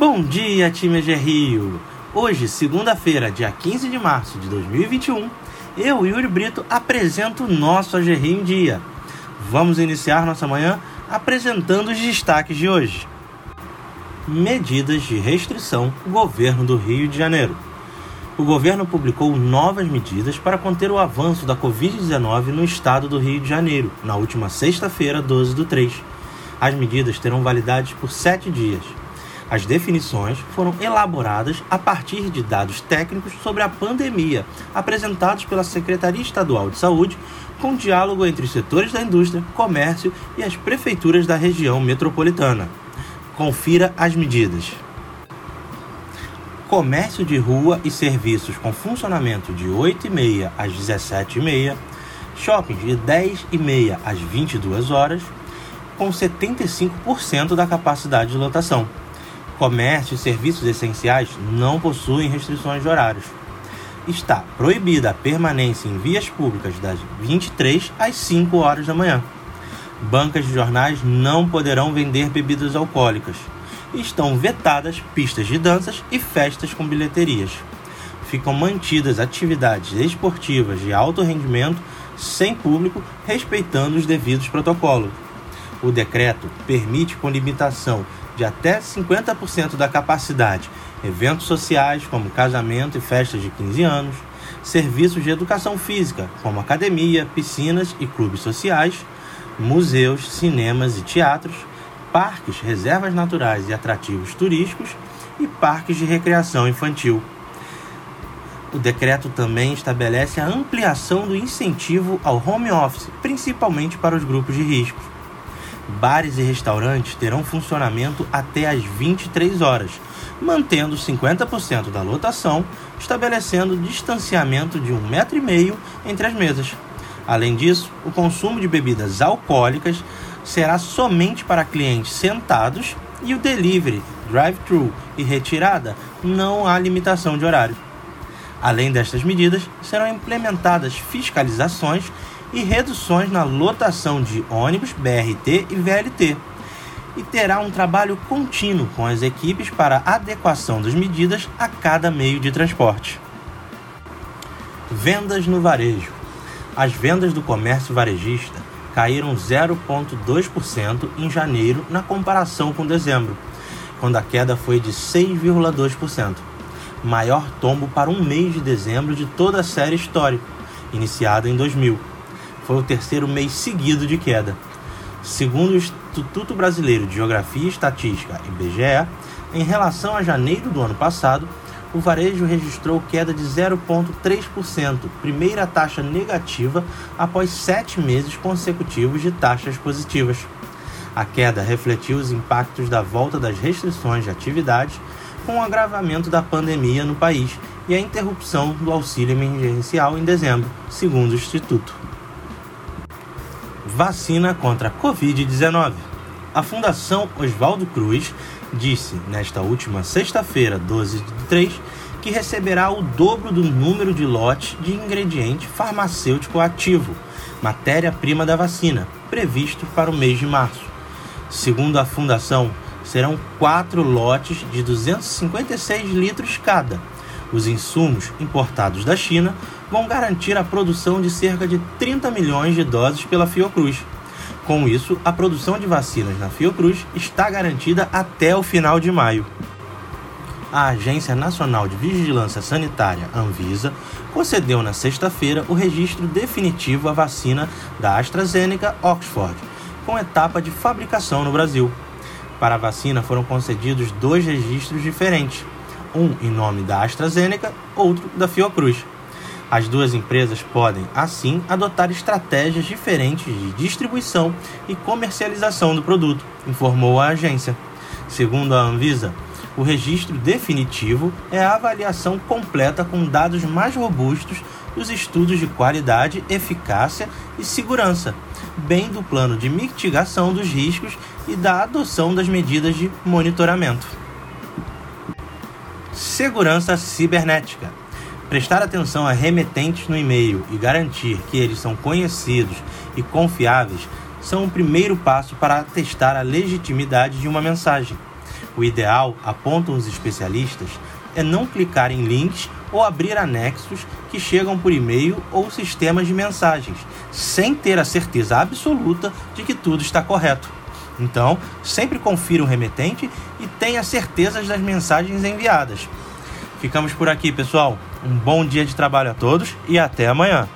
Bom dia, time de Rio! Hoje, segunda-feira, dia 15 de março de 2021, eu, Yuri Brito, apresento o nosso AG em Dia. Vamos iniciar nossa manhã apresentando os destaques de hoje. Medidas de restrição Governo do Rio de Janeiro. O governo publicou novas medidas para conter o avanço da Covid-19 no estado do Rio de Janeiro, na última sexta-feira, 12 do 3. As medidas terão validade por sete dias. As definições foram elaboradas a partir de dados técnicos sobre a pandemia, apresentados pela Secretaria Estadual de Saúde, com diálogo entre os setores da indústria, comércio e as prefeituras da região metropolitana. Confira as medidas. Comércio de rua e serviços com funcionamento de 8h30 às 17h30, shopping de 10h30 às 22 horas, com 75% da capacidade de lotação. Comércio e serviços essenciais não possuem restrições de horários. Está proibida a permanência em vias públicas das 23 às 5 horas da manhã. Bancas de jornais não poderão vender bebidas alcoólicas. Estão vetadas pistas de danças e festas com bilheterias. Ficam mantidas atividades esportivas de alto rendimento sem público, respeitando os devidos protocolos. O decreto permite, com limitação de até 50% da capacidade, eventos sociais como casamento e festas de 15 anos, serviços de educação física como academia, piscinas e clubes sociais, museus, cinemas e teatros, parques, reservas naturais e atrativos turísticos e parques de recreação infantil. O decreto também estabelece a ampliação do incentivo ao home office, principalmente para os grupos de risco bares e restaurantes terão funcionamento até às 23 horas, mantendo 50% da lotação, estabelecendo distanciamento de um metro e meio entre as mesas. Além disso, o consumo de bebidas alcoólicas será somente para clientes sentados e o delivery, drive-thru e retirada não há limitação de horário. Além destas medidas, serão implementadas fiscalizações e reduções na lotação de ônibus, BRT e VLT. E terá um trabalho contínuo com as equipes para adequação das medidas a cada meio de transporte. Vendas no varejo. As vendas do comércio varejista caíram 0,2% em janeiro na comparação com dezembro, quando a queda foi de 6,2%, maior tombo para um mês de dezembro de toda a série histórica, iniciada em 2000 foi o terceiro mês seguido de queda. Segundo o Instituto Brasileiro de Geografia e Estatística, IBGE, em relação a janeiro do ano passado, o varejo registrou queda de 0,3%, primeira taxa negativa após sete meses consecutivos de taxas positivas. A queda refletiu os impactos da volta das restrições de atividades com o agravamento da pandemia no país e a interrupção do auxílio emergencial em dezembro, segundo o Instituto vacina contra a Covid-19. A Fundação Oswaldo Cruz disse nesta última sexta-feira, 12 de 3, que receberá o dobro do número de lotes de ingrediente farmacêutico ativo, matéria-prima da vacina, previsto para o mês de março. Segundo a Fundação, serão quatro lotes de 256 litros cada. Os insumos importados da China vão garantir a produção de cerca de 30 milhões de doses pela Fiocruz. Com isso, a produção de vacinas na Fiocruz está garantida até o final de maio. A Agência Nacional de Vigilância Sanitária, Anvisa, concedeu na sexta-feira o registro definitivo à vacina da AstraZeneca Oxford, com etapa de fabricação no Brasil. Para a vacina foram concedidos dois registros diferentes, um em nome da AstraZeneca, outro da Fiocruz. As duas empresas podem, assim, adotar estratégias diferentes de distribuição e comercialização do produto, informou a agência. Segundo a Anvisa, o registro definitivo é a avaliação completa com dados mais robustos dos estudos de qualidade, eficácia e segurança, bem do plano de mitigação dos riscos e da adoção das medidas de monitoramento. Segurança cibernética. Prestar atenção a remetentes no e-mail e garantir que eles são conhecidos e confiáveis são o primeiro passo para atestar a legitimidade de uma mensagem. O ideal, apontam os especialistas, é não clicar em links ou abrir anexos que chegam por e-mail ou sistemas de mensagens, sem ter a certeza absoluta de que tudo está correto. Então, sempre confira o remetente e tenha certezas das mensagens enviadas. Ficamos por aqui, pessoal. Um bom dia de trabalho a todos e até amanhã.